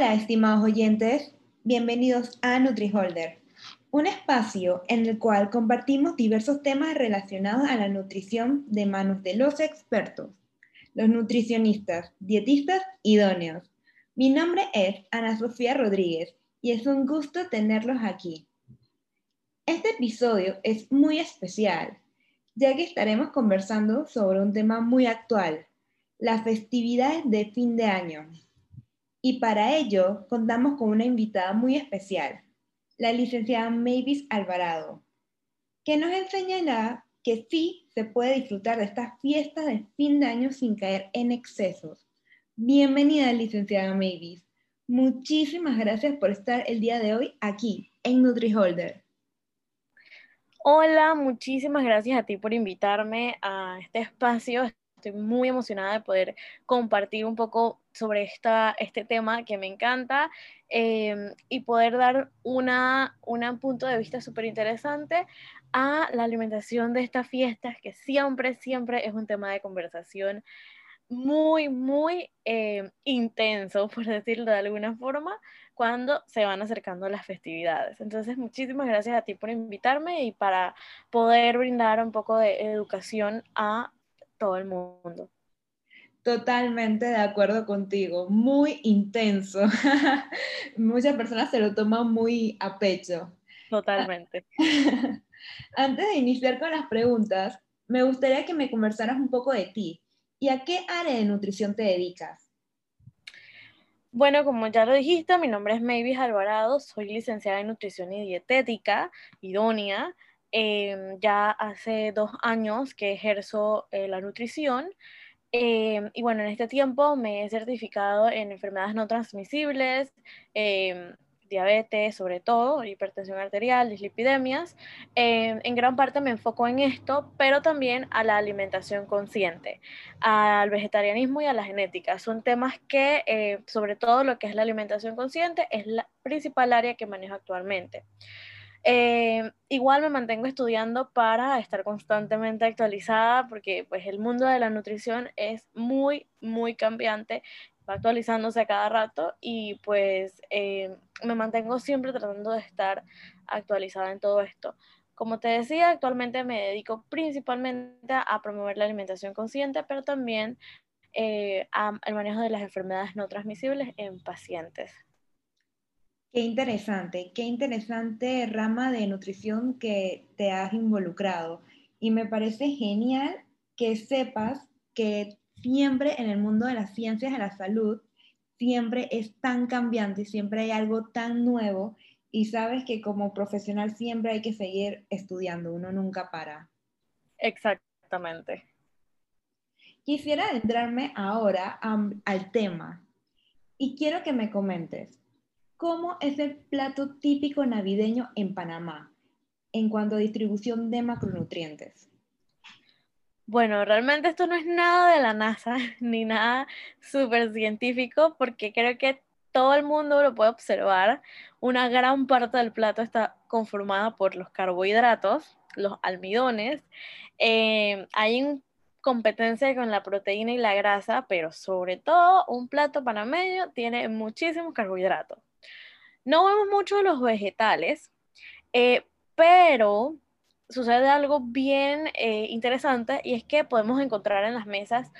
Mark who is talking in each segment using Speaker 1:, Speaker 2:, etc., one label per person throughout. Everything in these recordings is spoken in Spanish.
Speaker 1: Hola, estimados oyentes, bienvenidos a NutriHolder, un espacio en el cual compartimos diversos temas relacionados a la nutrición de manos de los expertos, los nutricionistas, dietistas idóneos. Mi nombre es Ana Sofía Rodríguez y es un gusto tenerlos aquí. Este episodio es muy especial, ya que estaremos conversando sobre un tema muy actual, las festividades de fin de año. Y para ello contamos con una invitada muy especial, la licenciada Mavis Alvarado, que nos enseñará que sí se puede disfrutar de estas fiestas de fin de año sin caer en excesos. Bienvenida, licenciada Mavis. Muchísimas gracias por estar el día de hoy aquí en NutriHolder.
Speaker 2: Hola, muchísimas gracias a ti por invitarme a este espacio. Estoy muy emocionada de poder compartir un poco sobre esta, este tema que me encanta em, y poder dar una, un punto de vista súper interesante a la alimentación de estas fiestas, que siempre, siempre es un tema de conversación muy, muy em, intenso, por decirlo de alguna forma, cuando se van acercando las festividades. Entonces, muchísimas gracias a ti por invitarme y para poder brindar un poco de educación a todo el mundo.
Speaker 1: Totalmente de acuerdo contigo, muy intenso. Muchas personas se lo toman muy a pecho.
Speaker 2: Totalmente.
Speaker 1: Antes de iniciar con las preguntas, me gustaría que me conversaras un poco de ti y a qué área de nutrición te dedicas.
Speaker 2: Bueno, como ya lo dijiste, mi nombre es Mavis Alvarado, soy licenciada en nutrición y dietética, idónea. Em, ya hace dos años que ejerzo eh, la nutrición. Em, y bueno, en este tiempo me he certificado en enfermedades no transmisibles, em, diabetes sobre todo, hipertensión arterial, dislipidemias. en gran parte me enfoco en esto, pero también a la alimentación consciente, al vegetarianismo y a la genética. Son temas que, eh, sobre todo lo que es la alimentación consciente, es la principal área que manejo actualmente. Eh, igual me mantengo estudiando para estar constantemente actualizada porque pues el mundo de la nutrición es muy, muy cambiante, va actualizándose a cada rato y pues eh, me mantengo siempre tratando de estar actualizada en todo esto. Como te decía, actualmente me dedico principalmente a promover la alimentación consciente, pero también eh, al manejo de las enfermedades no transmisibles en pacientes.
Speaker 1: Qué interesante, qué interesante rama de nutrición que te has involucrado. Y me parece genial que sepas que siempre en el mundo de las ciencias de la salud, siempre es tan cambiante, siempre hay algo tan nuevo y sabes que como profesional siempre hay que seguir estudiando, uno nunca para.
Speaker 2: Exactamente.
Speaker 1: Quisiera adentrarme ahora al tema y quiero que me comentes, ¿Cómo es el plato típico navideño en Panamá en cuanto a distribución de macronutrientes?
Speaker 2: Bueno, realmente esto no es nada de la NASA ni nada súper científico porque creo que todo el mundo lo puede observar. Una gran parte del plato está conformada por los carbohidratos, los almidones. Eh, hay competencia con la proteína y la grasa, pero sobre todo un plato panameño tiene muchísimos carbohidratos. No vemos mucho los vegetales, eh, pero sucede algo bien eh, interesante y es que podemos encontrar en las mesas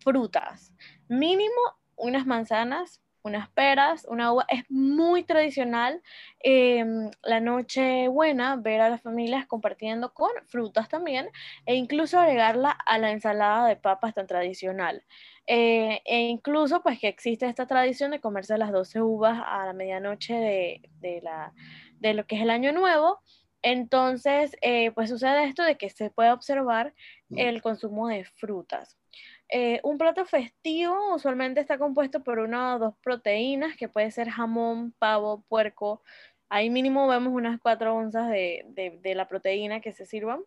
Speaker 2: frutas, mínimo unas manzanas, unas peras, una uva. Es muy tradicional em, la noche buena ver a las familias compartiendo con frutas también e incluso agregarla a la ensalada de papas tan tradicional. Eh, e incluso pues que existe esta tradición de comerse las 12 uvas a la medianoche de, la, de lo que es el año nuevo. Entonces, eh, pues sucede esto de que se puede observar el consumo de frutas. Eh, un plato festivo usualmente está compuesto por una o dos proteínas, que puede ser jamón, pavo, puerco. Ahí mínimo vemos unas cuatro onzas de, de la proteína que se sirvan.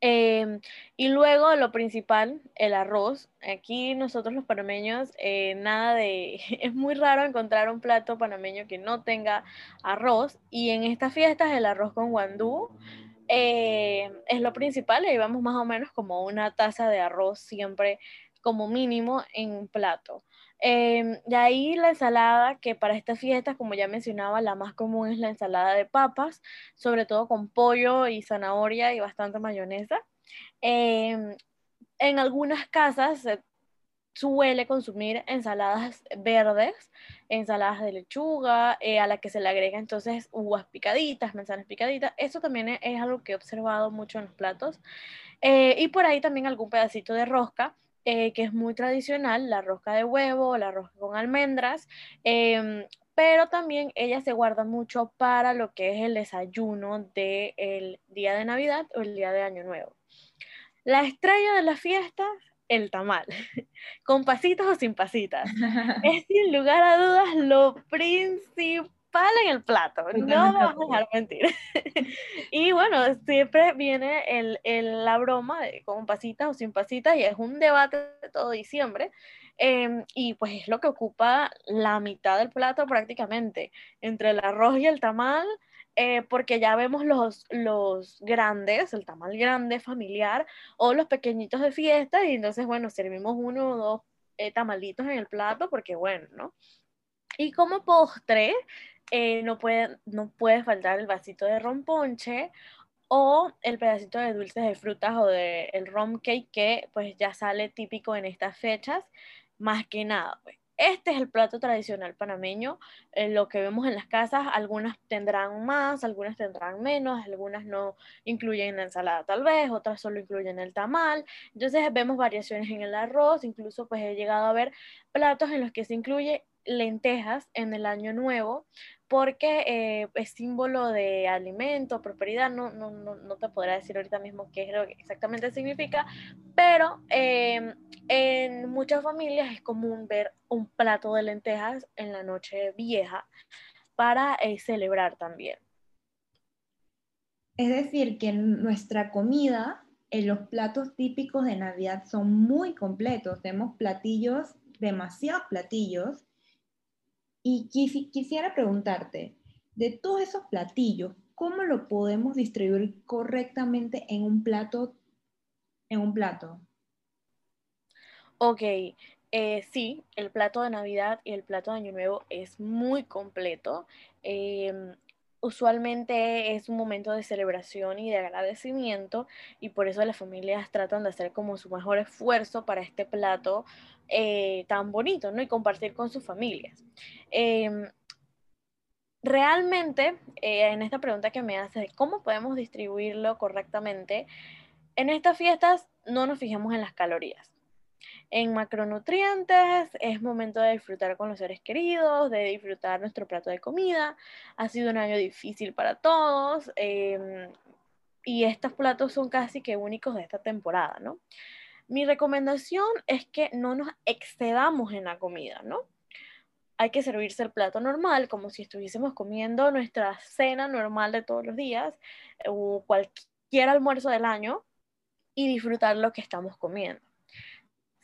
Speaker 2: Em, y luego lo principal, el arroz. Aquí nosotros los panameños, eh, nada de... Es muy raro encontrar un plato panameño que no tenga arroz. Y en estas fiestas el arroz con guandú eh, es lo principal. Y vamos más o menos como una taza de arroz siempre como mínimo en un plato. Eh, de ahí la ensalada, que para estas fiestas, como ya mencionaba, la más común es la ensalada de papas, sobre todo con pollo y zanahoria y bastante mayonesa. Em, en algunas casas se suele consumir ensaladas verdes, ensaladas de lechuga, eh, a la que se le agrega entonces uvas picaditas, manzanas picaditas. Eso también es, algo que he observado mucho en los platos. Eh, y por ahí también algún pedacito de rosca eh, que es muy tradicional, la rosca de huevo, la rosca con almendras, em, pero también ella se guarda mucho para lo que es el desayuno del día de Navidad o el día de Año Nuevo. La estrella de la fiesta, el tamal, con pasitas o sin pasitas. es sin lugar a dudas lo principal en el plato, no vamos a dejar mentir. y bueno, siempre viene el, el, la broma de con pasitas o sin pasitas y es un debate de todo diciembre. Em, y pues es lo que ocupa la mitad del plato prácticamente, entre el arroz y el tamal, eh, porque ya vemos los, los grandes, el tamal grande familiar o los pequeñitos de fiesta y entonces bueno, servimos uno o dos eh, tamalitos en el plato porque bueno, ¿no? Y como postre, eh, no, puede, no puede faltar el vasito de romponche o el pedacito de dulces de frutas o de el rom cake que pues ya sale típico en estas fechas, más que nada. Pues. Este es el plato tradicional panameño, eh, lo que vemos en las casas, algunas tendrán más, algunas tendrán menos, algunas no incluyen la ensalada tal vez, otras solo incluyen el tamal. Entonces vemos variaciones en el arroz, incluso pues he llegado a ver platos en los que se incluye lentejas en el año nuevo, porque eh, es símbolo de alimento, prosperidad, no, no, no, te podrá decir ahorita mismo qué es lo que exactamente significa, pero em, en muchas familias es común ver un plato de lentejas en la noche vieja para eh, celebrar también.
Speaker 1: Es decir, que nuestra comida, en los platos típicos de Navidad son muy completos, tenemos platillos, demasiados platillos, y quisiera preguntarte, de todos esos platillos, ¿cómo lo podemos distribuir correctamente en un plato? En un plato.
Speaker 2: Ok, eh, sí, el plato de Navidad y el plato de Año Nuevo es muy completo. Em, usualmente es un momento de celebración y de agradecimiento y por eso las familias tratan de hacer como su mejor esfuerzo para este plato eh, tan bonito, ¿no? Y compartir con sus familias. Em, realmente, eh, en esta pregunta que me hace cómo podemos distribuirlo correctamente, en estas fiestas no nos fijamos en las calorías. En macronutrientes es momento de disfrutar con los seres queridos, de disfrutar nuestro plato de comida. Ha sido un año difícil para todos em, y estos platos son casi que únicos de esta temporada, ¿no? Mi recomendación es que no nos excedamos en la comida, ¿no? Hay que servirse el plato normal, como si estuviésemos comiendo nuestra cena normal de todos los días o cualquier almuerzo del año y disfrutar lo que estamos comiendo.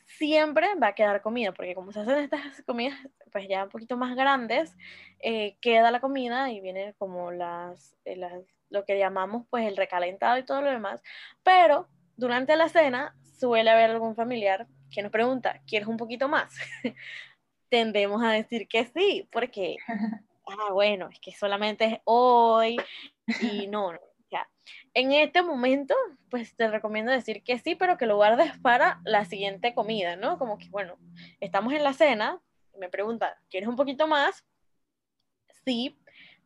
Speaker 2: Siempre va a quedar comida, porque como se hacen estas comidas pues ya un poquito más grandes, eh, queda la comida y vienen como las, eh, las, lo que llamamos pues el recalentado y todo lo demás, pero durante la cena suele haber algún familiar que nos pregunta, ¿quieres un poquito más? Tendemos a decir que sí, porque, ah, bueno, es que solamente es hoy y no, no. Ya. En este momento, pues te recomiendo decir que sí, pero que lo guardes para la siguiente comida, ¿no? Como que, bueno, estamos en la cena, me pregunta, ¿quieres un poquito más? Sí,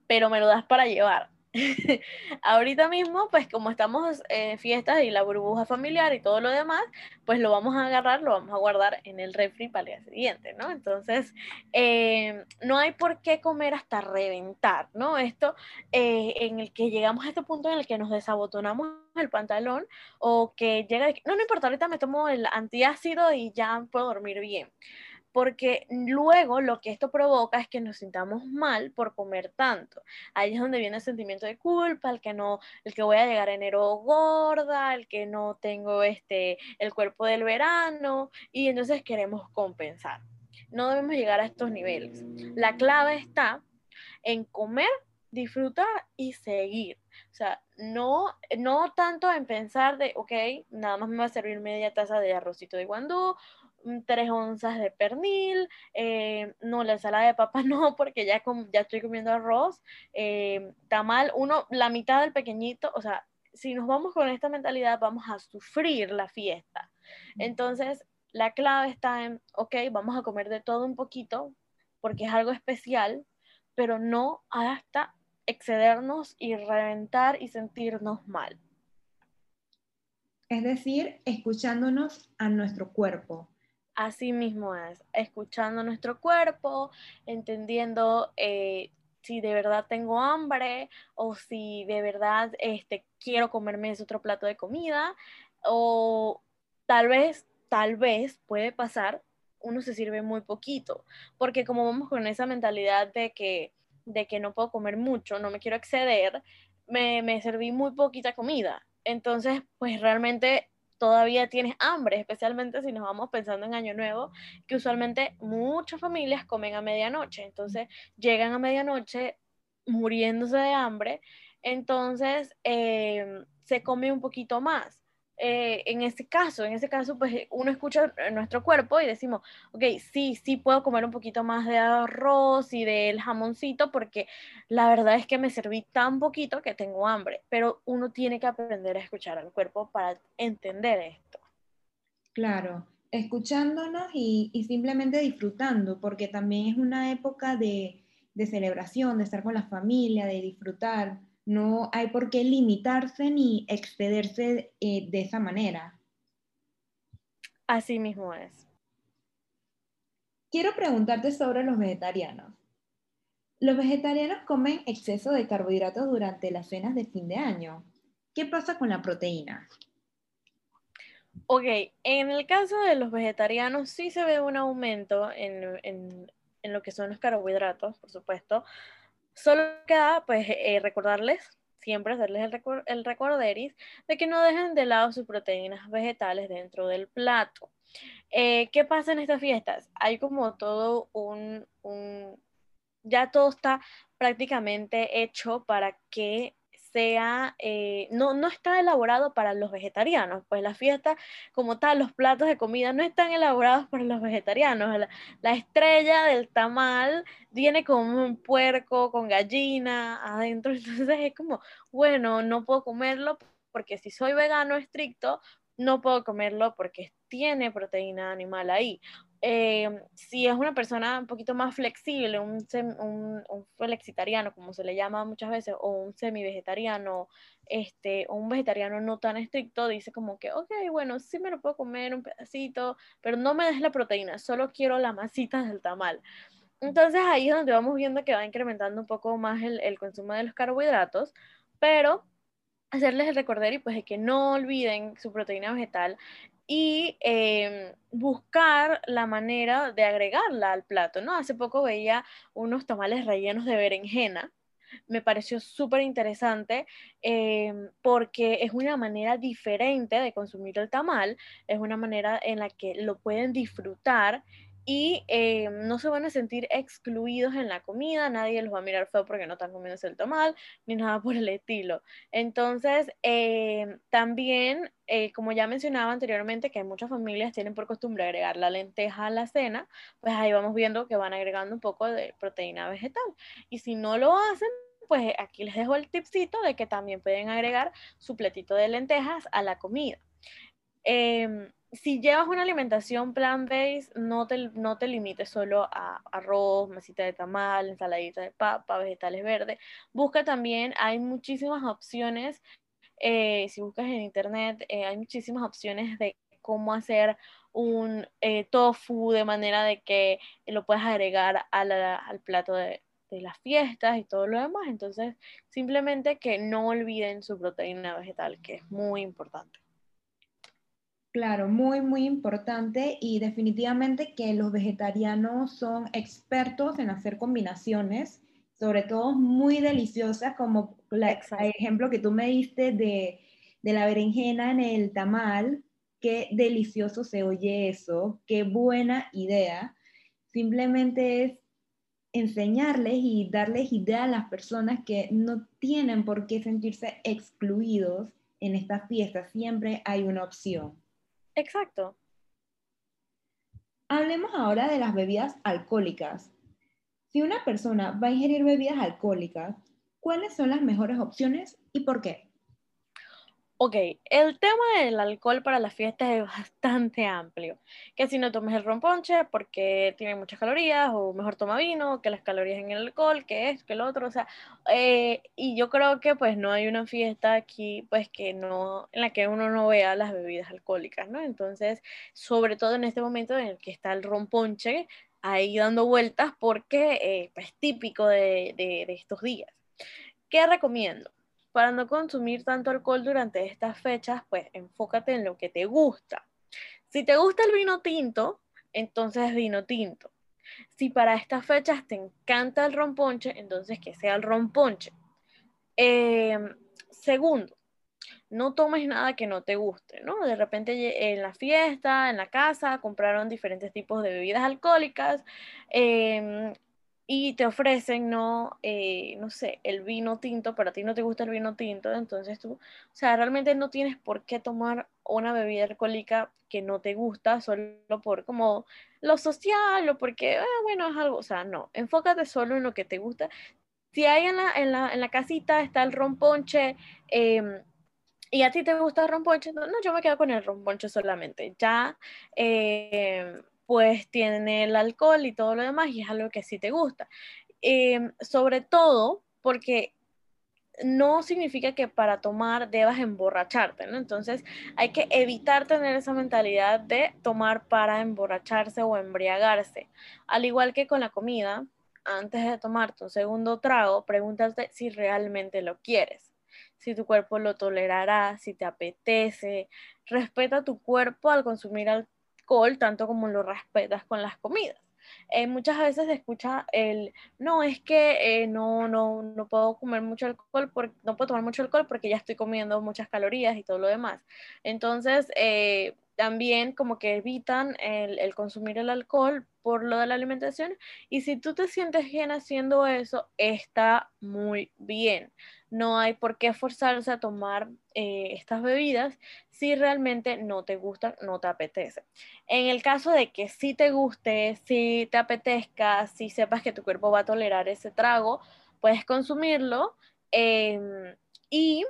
Speaker 2: pero me lo das para llevar. Ahorita mismo, pues como estamos en fiestas y la burbuja familiar y todo lo demás, pues lo vamos a agarrar, lo vamos a guardar en el refri para el día siguiente, ¿no? Entonces, eh, no hay por qué comer hasta reventar, ¿no? Esto eh, en el que llegamos a este punto en el que nos desabotonamos el pantalón o que llega, no, no importa, ahorita me tomo el antiácido y ya puedo dormir bien porque luego lo que esto provoca es que nos sintamos mal por comer tanto. Ahí es donde viene el sentimiento de culpa, el que no, el que voy a llegar enero gorda, el que no tengo este el cuerpo del verano y entonces queremos compensar. No debemos llegar a estos niveles. La clave está en comer, disfrutar y seguir. O sea, no, no tanto en pensar de, ok, nada más me va a servir media taza de arrocito de guandú tres onzas de pernil, eh, no, la ensalada de papas no, porque ya, ya estoy comiendo arroz, eh, tamal, uno, la mitad del pequeñito, o sea, si nos vamos con esta mentalidad, vamos a sufrir la fiesta. Entonces, la clave está en, ok, vamos a comer de todo un poquito, porque es algo especial, pero no hasta excedernos y reventar y sentirnos mal.
Speaker 1: Es decir, escuchándonos a nuestro cuerpo.
Speaker 2: Así mismo es, escuchando nuestro cuerpo, entendiendo eh, si de verdad tengo hambre o si de verdad este, quiero comerme ese otro plato de comida o tal vez, tal vez puede pasar, uno se sirve muy poquito, porque como vamos con esa mentalidad de que, de que no puedo comer mucho, no me quiero exceder, me, me serví muy poquita comida. Entonces, pues realmente todavía tienes hambre, especialmente si nos vamos pensando en Año Nuevo, que usualmente muchas familias comen a medianoche, entonces llegan a medianoche muriéndose de hambre, entonces em, se come un poquito más. Eh, en ese caso, en ese caso, pues uno escucha nuestro cuerpo y decimos, ok, sí, sí puedo comer un poquito más de arroz y del jamoncito porque la verdad es que me serví tan poquito que tengo hambre, pero uno tiene que aprender a escuchar al cuerpo para entender esto.
Speaker 1: Claro, escuchándonos y, simplemente disfrutando, porque también es una época de celebración, de estar con la familia, de disfrutar no hay por qué limitarse ni excederse eh, de esa manera.
Speaker 2: Así mismo es.
Speaker 1: Quiero preguntarte sobre los vegetarianos. Los vegetarianos comen exceso de carbohidratos durante las cenas de fin de año. ¿Qué pasa con la proteína?
Speaker 2: Ok, en el caso de los vegetarianos sí se ve un aumento en, en lo que son los carbohidratos, por supuesto, Solo queda pues eh, recordarles, siempre hacerles el, el recorderis de que no dejen de lado sus proteínas vegetales dentro del plato. Eh, ¿Qué pasa en estas fiestas? Hay como todo un, un, ya todo está prácticamente hecho para que sea, eh, no, no está elaborado para los vegetarianos, pues la fiesta como tal, los platos de comida no están elaborados para los vegetarianos. La, estrella del tamal viene con un puerco, con gallina adentro, entonces es como, bueno, no puedo comerlo porque si soy vegano estricto, no puedo comerlo porque tiene proteína animal ahí. Eh, si es una persona un poquito más flexible, un, un, flexitariano, como se le llama muchas veces, o un semi-vegetariano, este, o un vegetariano no tan estricto, dice como que, ok, bueno, sí me lo puedo comer un pedacito, pero no me des la proteína, solo quiero la masita del tamal. Entonces ahí es donde vamos viendo que va incrementando un poco más el, el consumo de los carbohidratos, pero hacerles el recordar y pues de que no olviden su proteína vegetal y em, buscar la manera de agregarla al plato, ¿no? Hace poco veía unos tamales rellenos de berenjena, me pareció súper interesante em, porque es una manera diferente de consumir el tamal, es una manera en la que lo pueden disfrutar y eh, no se van a sentir excluidos en la comida, nadie los va a mirar feo porque no están comiendo el ni nada por el estilo. Entonces, eh, también, eh, como ya mencionaba anteriormente, que muchas familias tienen por costumbre agregar la lenteja a la cena, pues ahí vamos viendo que van agregando un poco de proteína vegetal. Y si no lo hacen, pues aquí les dejo el tipcito de que también pueden agregar su platito de lentejas a la comida. Em, si llevas una alimentación plant-based, no te, no te limites solo a arroz, mesita de tamal, ensaladita de papa, vegetales verdes. Busca también, hay muchísimas opciones, eh, si buscas en internet, eh, hay muchísimas opciones de cómo hacer un eh, tofu de manera de que lo puedas agregar al plato de, de las fiestas y todo lo demás. Entonces, simplemente que no olviden su proteína vegetal, que es muy importante.
Speaker 1: Claro, muy, muy importante y definitivamente que los vegetarianos son expertos en hacer combinaciones, sobre todo muy deliciosas, como el ejemplo que tú me diste de, de la berenjena en el tamal. Qué delicioso se oye eso, qué buena idea. Simplemente es enseñarles y darles idea a las personas que no tienen por qué sentirse excluidos en estas fiestas. Siempre hay una opción.
Speaker 2: Exacto.
Speaker 1: Hablemos ahora de las bebidas alcohólicas. Si una persona va a ingerir bebidas alcohólicas, ¿cuáles son las mejores opciones y por qué?
Speaker 2: Ok, el tema del alcohol para las fiestas es bastante amplio. Que si no tomes el romponche porque tiene muchas calorías, o mejor toma vino, que las calorías en el alcohol, que es, que el otro, o sea, eh, y yo creo que pues no hay una fiesta aquí pues que no, en la que uno no vea las bebidas alcohólicas, ¿no? Entonces, sobre todo en este momento en el que está el romponche ahí dando vueltas porque eh, pues, es típico de, de estos días. ¿Qué recomiendo? Para no consumir tanto alcohol durante estas fechas, pues enfócate en lo que te gusta. Si te gusta el vino tinto, entonces vino tinto. Si para estas fechas te encanta el romponche, entonces que sea el romponche. Em, segundo, no tomes nada que no te guste, ¿no? De repente en la fiesta, en la casa, compraron diferentes tipos de bebidas alcohólicas. Em, y te ofrecen, no, eh, no sé, el vino tinto, pero a ti no te gusta el vino tinto, entonces tú, o sea, realmente no tienes por qué tomar una bebida alcohólica que no te gusta solo por como lo social o porque, ah, bueno, es algo, o sea, no, enfócate solo en lo que te gusta. Si hay en la, en la, en la casita está el romponche, eh, y a ti te gusta el romponche, no, no, yo me quedo con el romponche solamente. Ya, eh, pues tiene el alcohol y todo lo demás y es algo que sí te gusta. Em, sobre todo porque no significa que para tomar debas emborracharte, ¿no? Entonces hay que evitar tener esa mentalidad de tomar para emborracharse o embriagarse. Al igual que con la comida, antes de tomarte un segundo trago, pregúntate si realmente lo quieres, si tu cuerpo lo tolerará, si te apetece. Respeta tu cuerpo al consumir alcohol tanto como lo respetas con las comidas. Eh, muchas veces se escucha el, no, es que eh, no, no, no puedo comer mucho alcohol, por, no puedo tomar mucho alcohol porque ya estoy comiendo muchas calorías y todo lo demás. Entonces, eh, también como que evitan el, consumir el alcohol por lo de la alimentación y si tú te sientes bien haciendo eso, está muy bien no hay por qué forzarse a tomar eh, estas bebidas si realmente no te gustan, no te apetece. En el caso de que sí te guste, si te apetezca, si sepas que tu cuerpo va a tolerar ese trago, puedes consumirlo em, y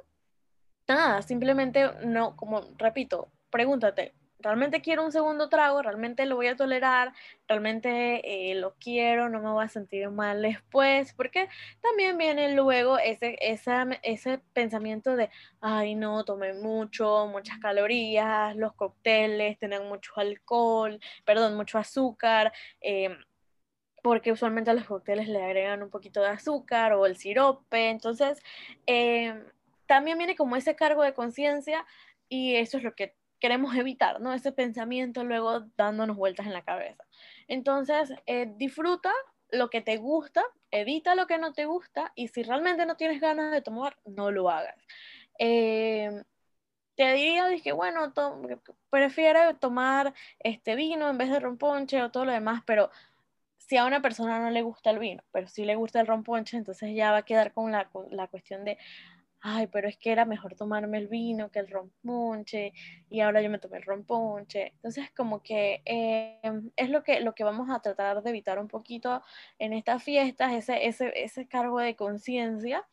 Speaker 2: nada, simplemente no, como repito, pregúntate, realmente quiero un segundo trago, realmente lo voy a tolerar, realmente eh, lo quiero, no me voy a sentir mal después, porque también viene luego ese, ese pensamiento de, ay no, tomé mucho, muchas calorías, los cócteles tienen mucho alcohol, perdón, mucho azúcar. Em, porque usualmente a los cócteles le agregan un poquito de azúcar o el sirope, entonces em, también viene como ese cargo de conciencia y eso es lo que queremos evitar, ¿no? Ese pensamiento luego dándonos vueltas en la cabeza. Entonces, eh, disfruta lo que te gusta, evita lo que no te gusta y si realmente no tienes ganas de tomar, no lo hagas. Eh, te diría, dije, bueno, prefiero tomar este vino en vez de romponche o todo lo demás, pero si a una persona no le gusta el vino, pero si le gusta el romponche, entonces ya va a quedar con la, con la cuestión de, ay, pero es que era mejor tomarme el vino que el romponche y ahora yo me tomé el romponche. Entonces, como que em, es lo que, lo que vamos a tratar de evitar un poquito en estas fiestas, ese, ese, ese cargo de conciencia.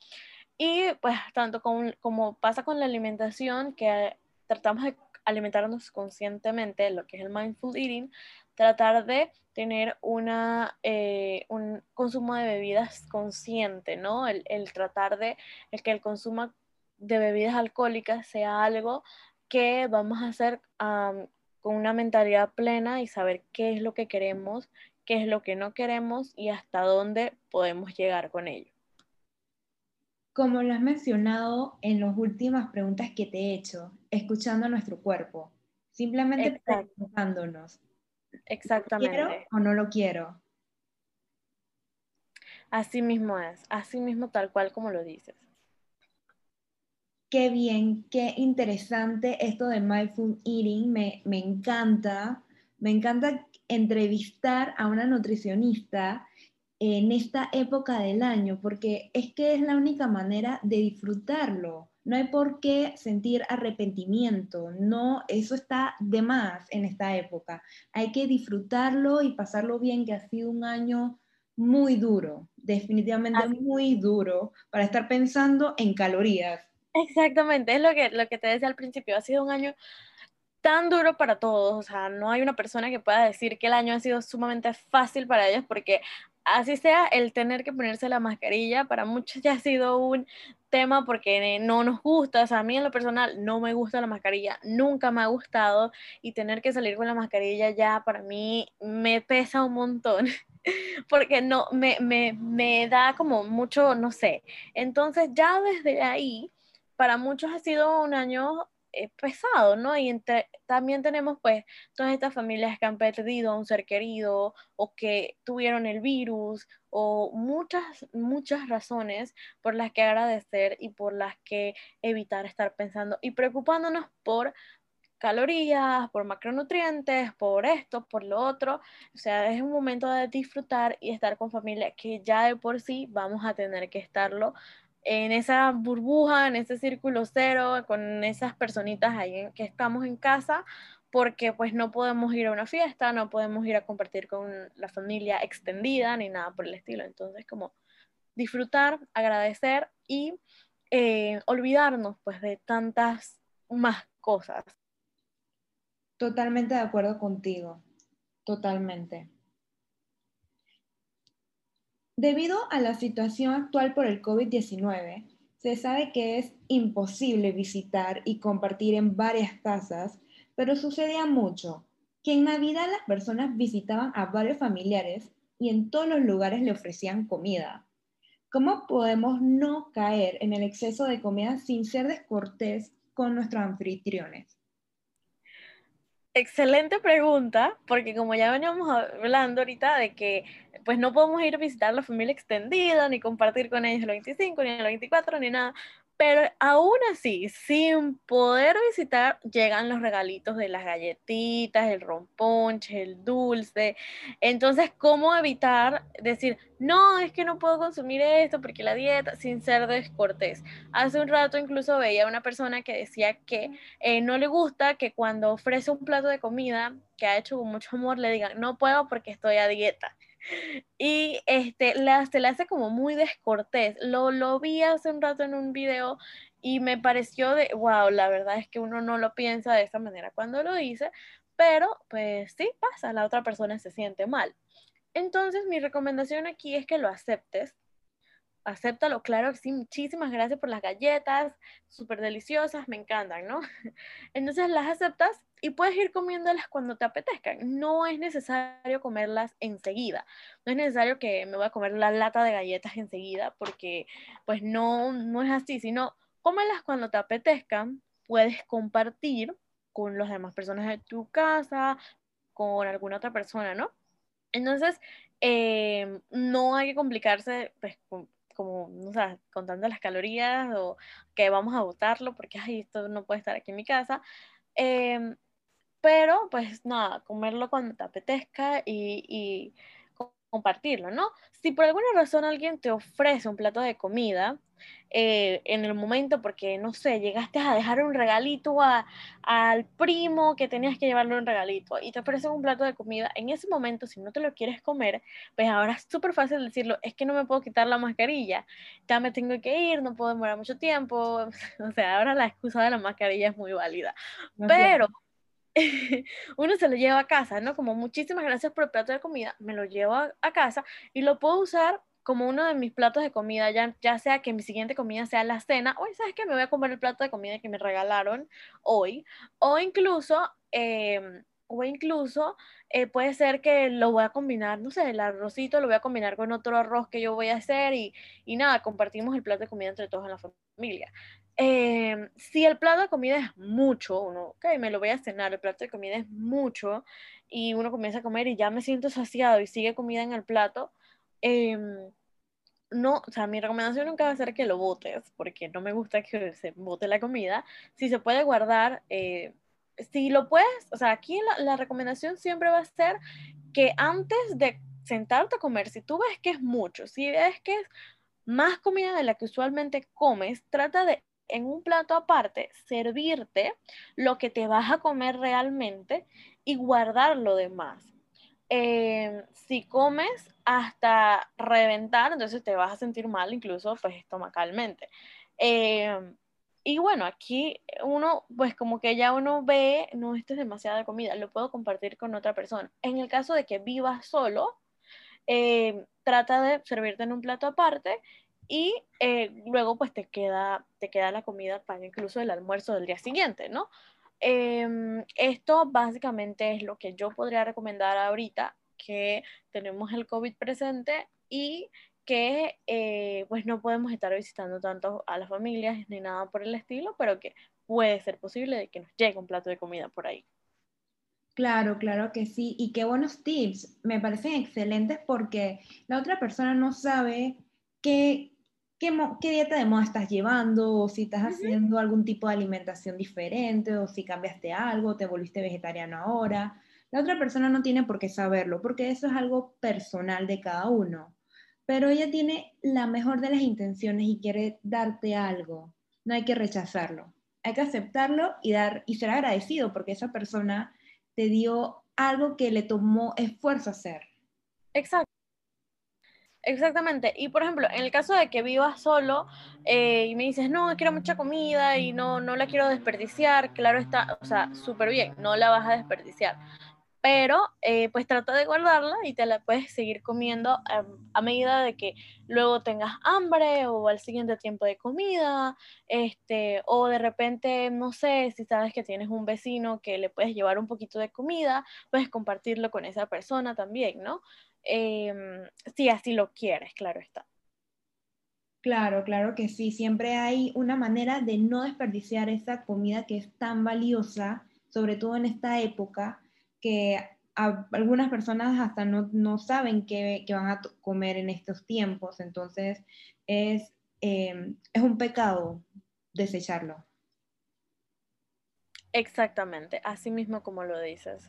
Speaker 2: Y pues tanto como pasa con la alimentación, que tratamos de alimentarnos conscientemente, lo que es el mindful eating, tratar de tener una, eh, un consumo de bebidas consciente, ¿no? El, tratar de el que el consumo de bebidas alcohólicas sea algo que vamos a hacer con una mentalidad plena y saber qué es lo que queremos, qué es lo que no queremos y hasta dónde podemos llegar con ello.
Speaker 1: Como lo has mencionado en las últimas preguntas que te he hecho, escuchando a nuestro cuerpo, simplemente preguntándonos,
Speaker 2: Exactamente.
Speaker 1: ¿Quiero o no lo quiero?
Speaker 2: Así mismo es, así mismo tal cual como lo dices.
Speaker 1: Qué bien, qué interesante esto de mindful eating, me, me encanta. Me encanta entrevistar a una nutricionista en esta época del año, porque es que es la única manera de disfrutarlo, No hay por qué sentir arrepentimiento, no, eso está de más en esta época. Hay que disfrutarlo y pasarlo bien, que ha sido un año muy duro, definitivamente muy duro para estar pensando en calorías.
Speaker 2: Exactamente, es lo que, lo que te decía al principio, ha sido un año tan duro para todos, o sea, no hay una persona que pueda decir que el año ha sido sumamente fácil para ellos porque así sea el tener que ponerse la mascarilla, para muchos ya ha sido un tema porque no nos gusta, o sea, a mí en lo personal no me gusta la mascarilla, nunca me ha gustado y tener que salir con la mascarilla ya para mí me pesa un montón. porque no, me, me, me da como mucho, no sé. Entonces ya desde ahí, para muchos ha sido un año eh, pesado, ¿no? Y también tenemos pues todas estas familias que han perdido a un ser querido o que tuvieron el virus o muchas, muchas razones por las que agradecer y por las que evitar estar pensando y preocupándonos por calorías, por macronutrientes, por esto, por lo otro. O sea, es un momento de disfrutar y estar con familia que ya de por sí vamos a tener que estarlo en esa burbuja, en ese círculo cero, con esas personitas ahí que estamos en casa, porque pues no podemos ir a una fiesta, no podemos ir a compartir con la familia extendida ni nada por el estilo. Entonces, como disfrutar, agradecer y eh, olvidarnos pues de tantas más cosas.
Speaker 1: Totalmente de acuerdo contigo, totalmente. Debido a la situación actual por el COVID-19, se sabe que es imposible visitar y compartir en varias casas, pero sucedía mucho que en Navidad las personas visitaban a varios familiares y en todos los lugares le ofrecían comida. ¿Cómo podemos no caer en el exceso de comida sin ser descortés con nuestros anfitriones?
Speaker 2: Excelente pregunta, porque como ya veníamos hablando ahorita de que pues no podemos ir a visitar la familia extendida, ni compartir con ellos el 25, ni el 24, ni nada, pero aún así, sin poder visitar, llegan los regalitos de las galletitas, el romponche, el dulce. Entonces, ¿cómo evitar decir, no, es que no puedo consumir esto porque la dieta, sin ser descortés? Hace un rato incluso veía una persona que decía que eh, no le gusta que cuando ofrece un plato de comida que ha hecho con mucho amor, le digan, no puedo porque estoy a dieta. Y este, se le hace como muy descortés. Lo, lo vi hace un rato en un video y me pareció de, wow, la verdad es que uno no lo piensa de esa manera cuando lo dice, pero pues sí pasa, la otra persona se siente mal. Entonces mi recomendación aquí es que lo aceptes, acéptalo, claro sí, muchísimas gracias por las galletas, súper deliciosas, me encantan, ¿no? Entonces las aceptas y puedes ir comiéndolas cuando te apetezcan. No es necesario comerlas enseguida. No es necesario que me voy a comer la lata de galletas enseguida porque pues no, no es así, sino cómelas cuando te apetezcan. Puedes compartir con las demás personas de tu casa, con alguna otra persona, ¿no? Entonces, eh, no hay que complicarse pues, como, no sé, contando las calorías o que vamos a botarlo porque, ay, esto no puede estar aquí en mi casa. Em, pero, pues nada, comerlo cuando te apetezca y compartirlo, ¿no? Si por alguna razón alguien te ofrece un plato de comida, eh, en el momento, porque no sé, llegaste a dejar un regalito a, al primo que tenías que llevarle un regalito y te ofrecen un plato de comida, en ese momento, si no te lo quieres comer, pues ahora es súper fácil decirlo, es que no me puedo quitar la mascarilla, ya me tengo que ir, no puedo demorar mucho tiempo, o sea, ahora la excusa de la mascarilla es muy válida, pero... uno se lo lleva a casa, ¿no? Como muchísimas gracias por el plato de comida, me lo llevo a, casa y lo puedo usar como uno de mis platos de comida, ya, ya sea que mi siguiente comida sea la cena, hoy sabes que me voy a comer el plato de comida que me regalaron hoy, o incluso, em, o incluso eh, puede ser que lo voy a combinar, no sé, el arrocito lo voy a combinar con otro arroz que yo voy a hacer y, y nada, compartimos el plato de comida entre todos en la familia. Em, si el plato de comida es mucho, uno, ok, me lo voy a cenar, el plato de comida es mucho y uno comienza a comer y ya me siento saciado y sigue comida en el plato, Em, no, o sea, mi recomendación nunca va a ser que lo botes, porque no me gusta que se bote la comida. Si se puede guardar, eh, si lo puedes, o sea, aquí la, la, recomendación siempre va a ser que antes de sentarte a comer, si tú ves que es mucho, si ves que es más comida de la que usualmente comes, trata de en un plato aparte servirte lo que te vas a comer realmente y guardar lo demás. Em, si comes hasta reventar, entonces te vas a sentir mal incluso pues estomacalmente. Em, y bueno, aquí uno, pues como que ya uno ve, no, esto es demasiada comida, lo puedo compartir con otra persona. En el caso de que vivas solo, em, trata de servirte en un plato aparte y eh, luego pues te queda, te queda la comida para incluso el almuerzo del día siguiente, ¿no? Em, esto básicamente es lo que yo podría recomendar ahorita que tenemos el COVID presente y que eh, pues no podemos estar visitando tanto a las familias ni nada por el estilo, pero que puede ser posible de que nos llegue un plato de comida por ahí.
Speaker 1: Claro, claro que sí. Y qué buenos tips. Me parecen excelentes porque la otra persona no sabe qué, qué, dieta de moda estás llevando, o si estás haciendo algún tipo de alimentación diferente, o si cambiaste algo, te volviste vegetariano ahora. La otra persona no tiene por qué saberlo, porque eso es algo personal de cada uno. Pero ella tiene la mejor de las intenciones y quiere darte algo. No hay que rechazarlo. Hay que aceptarlo y, dar, y ser agradecido porque esa persona te dio algo que le tomó esfuerzo hacer.
Speaker 2: Exacto. Exactamente. Y por ejemplo, en el caso de que vivas solo eh, y me dices, no, quiero mucha comida y no, no la quiero desperdiciar, claro está, o sea, súper bien, no la vas a desperdiciar. Pero eh, pues trata de guardarla y te la puedes seguir comiendo em, a medida de que luego tengas hambre o al siguiente tiempo de comida, este, o de repente, no sé, si sabes que tienes un vecino que le puedes llevar un poquito de comida, puedes compartirlo con esa persona también, ¿no? Em, si así lo quieres, claro está.
Speaker 1: Claro, claro que sí. Siempre hay una manera de no desperdiciar esa comida que es tan valiosa, sobre todo en esta época, que algunas personas hasta no, saben qué, van a comer en estos tiempos. Entonces, es, em, es un pecado desecharlo.
Speaker 2: Exactamente, así mismo como lo dices.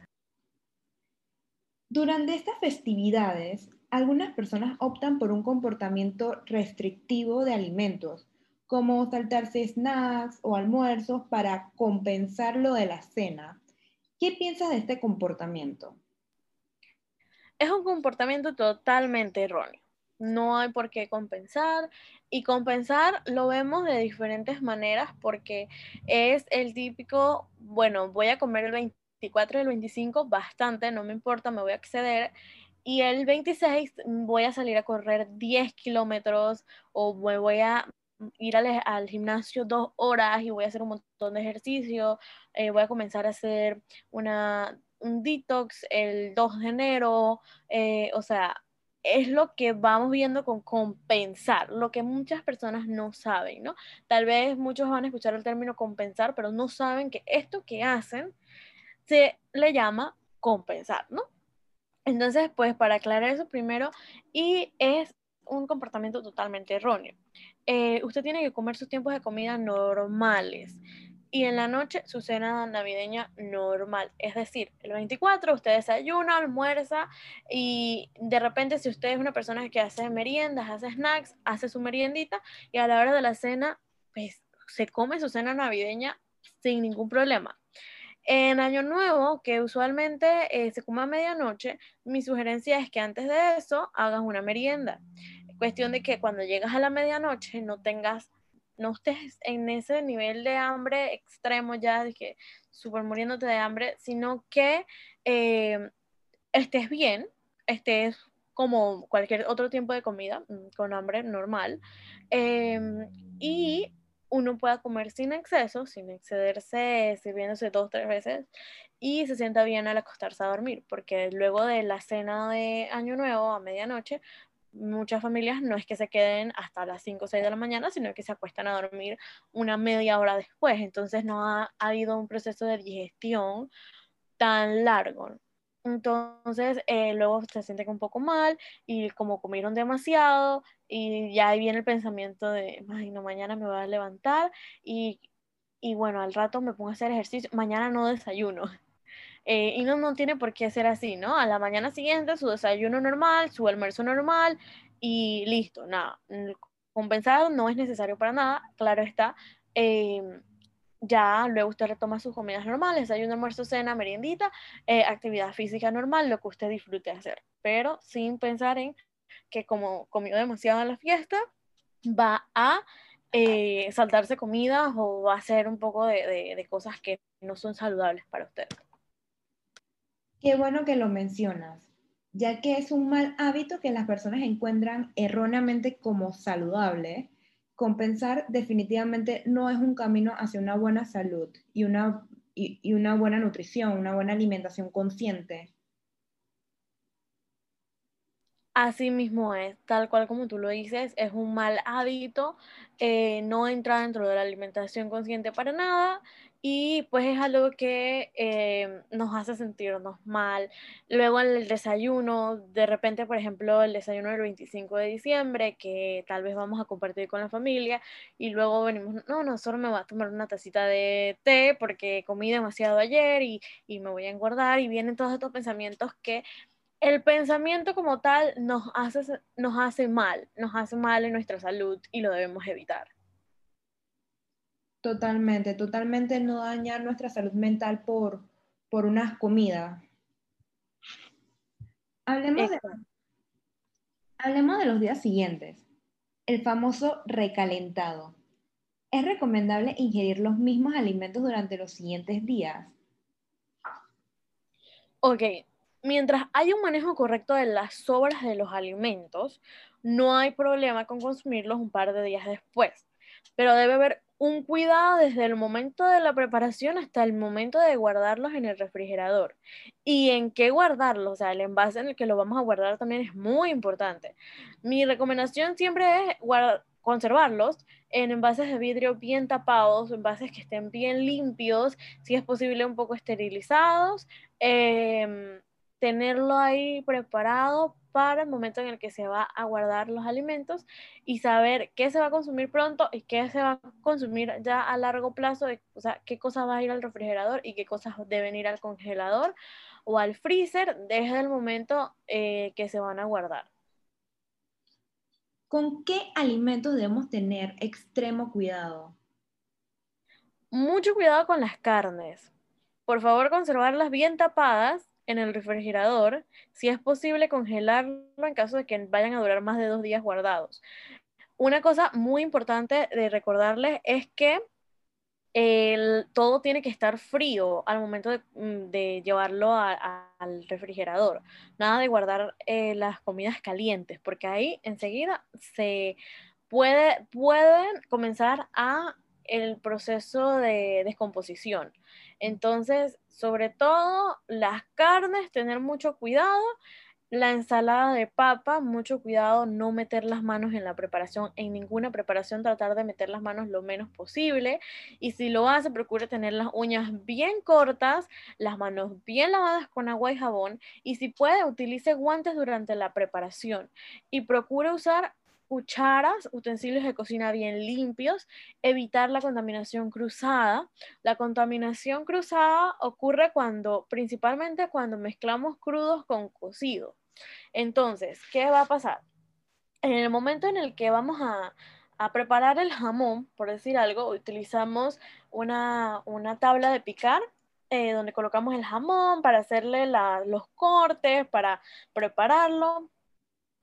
Speaker 1: Durante estas festividades, algunas personas optan por un comportamiento restrictivo de alimentos, como saltarse snacks o almuerzos para compensar lo de la cena. ¿Qué piensas de este comportamiento?
Speaker 2: Es un comportamiento totalmente erróneo. No hay por qué compensar. Y compensar lo vemos de diferentes maneras porque es el típico, bueno, voy a comer el 20 24 y el 25 bastante, no me importa, me voy a acceder. Y el 26 voy a salir a correr 10 kilómetros o me voy a ir al, gimnasio dos horas y voy a hacer un montón de ejercicio. Eh, voy a comenzar a hacer una, un detox el 2 de enero. Eh, o sea, es lo que vamos viendo con compensar, lo que muchas personas no saben, ¿no? Tal vez muchos van a escuchar el término compensar, pero no saben que esto que hacen se le llama compensar, ¿no? Entonces, pues para aclarar eso primero, y es un comportamiento totalmente erróneo. Eh, usted tiene que comer sus tiempos de comida normales y en la noche su cena navideña normal. Es decir, el 24 usted desayuna, almuerza y de repente si usted es una persona que hace meriendas, hace snacks, hace su meriendita y a la hora de la cena, pues se come su cena navideña sin ningún problema. En Año Nuevo, que usualmente eh, se come a medianoche, mi sugerencia es que antes de eso hagas una merienda. Cuestión de que cuando llegas a la medianoche no tengas, no estés en ese nivel de hambre extremo ya, de que súper muriéndote de hambre, sino que eh, estés bien, estés como cualquier otro tiempo de comida, mm, con hambre normal, em, y uno pueda comer sin exceso, sin excederse, sirviéndose dos, tres veces, y se sienta bien al acostarse a dormir, porque luego de la cena de Año Nuevo a medianoche, muchas familias no es que se queden hasta las 5 o 6 de la mañana, sino que se acuestan a dormir una media hora después, entonces no ha, ha habido un proceso de digestión tan largo. Entonces, eh, luego se sienten un poco mal y como comieron demasiado y ya ahí viene el pensamiento de, ay, mañana me voy a levantar y, y bueno, al rato me pongo a hacer ejercicio, mañana no desayuno. Eh, y no, no tiene por qué ser así, ¿no? A la mañana siguiente su desayuno normal, su almuerzo normal y listo, nada. Compensado no es necesario para nada, claro está, Em, ya luego usted retoma sus comidas normales, desayuno, almuerzo, cena, meriendita, eh, actividad física normal, lo que usted disfrute hacer, pero sin pensar en que como comió demasiado en la fiesta, va a eh, saltarse comidas o va a hacer un poco de, de cosas que no son saludables para usted.
Speaker 1: Qué bueno que lo mencionas, ya que es un mal hábito que las personas encuentran erróneamente como saludable. Compensar definitivamente no es un camino hacia una buena salud y una, y una buena nutrición, una buena alimentación consciente.
Speaker 2: Así mismo es, tal cual como tú lo dices, es un mal hábito, eh, no entra dentro de la alimentación consciente para nada y pues es algo que eh, nos hace sentirnos mal. Luego el desayuno, de repente, por ejemplo, el desayuno del 25 de diciembre, que tal vez vamos a compartir con la familia y luego venimos, no, no, solo me voy a tomar una tacita de té porque comí demasiado ayer y, y me voy a engordar y vienen todos estos pensamientos que el pensamiento como tal nos hace, nos hace mal, nos hace mal en nuestra salud y lo debemos evitar.
Speaker 1: Totalmente, totalmente no dañar nuestra salud mental por, por unas comidas. Hablemos de, hablemos de los días siguientes. El famoso recalentado. ¿Es recomendable ingerir los mismos alimentos durante los siguientes días?
Speaker 2: Ok, mientras hay un manejo correcto de las sobras de los alimentos, no hay problema con consumirlos un par de días después. Pero debe haber un cuidado desde el momento de la preparación hasta el momento de guardarlos en el refrigerador. Y en qué guardarlos, o sea, el envase en el que lo vamos a guardar también es muy importante. Mi recomendación siempre es conservarlos en envases de vidrio bien tapados, envases que estén bien limpios, si es posible un poco esterilizados. Em, tenerlo ahí preparado para el momento en el que se va a guardar los alimentos y saber qué se va a consumir pronto y qué se va a consumir ya a largo plazo, o sea, qué cosas va a ir al refrigerador y qué cosas deben ir al congelador o al freezer desde el momento eh, que se van a guardar.
Speaker 1: ¿Con qué alimentos debemos tener extremo cuidado?
Speaker 2: Mucho cuidado con las carnes. Por favor, conservarlas bien tapadas en el refrigerador, si es posible congelarlo en caso de que vayan a durar más de dos días guardados. Una cosa muy importante de recordarles es que todo tiene que estar frío al momento de, mm, llevarlo al refrigerador. Nada de guardar eh, las comidas calientes, porque ahí enseguida se puede, pueden comenzar a el proceso de descomposición. Entonces, sobre todo las carnes, tener mucho cuidado. La ensalada de papa, mucho cuidado, no meter las manos en la preparación, en ninguna preparación tratar de meter las manos lo menos posible. Y si lo hace, procure tener las uñas bien cortas, las manos bien lavadas con agua y jabón. Y si puede, utilice guantes durante la preparación. Y procure usar cucharas, utensilios de cocina bien limpios, evitar la contaminación cruzada. La contaminación cruzada ocurre cuando, principalmente cuando mezclamos crudos con cocido. Entonces, ¿qué va a pasar? En el momento en el que vamos a, preparar el jamón, por decir algo, utilizamos una, tabla de picar eh, donde colocamos el jamón para hacerle los cortes, para prepararlo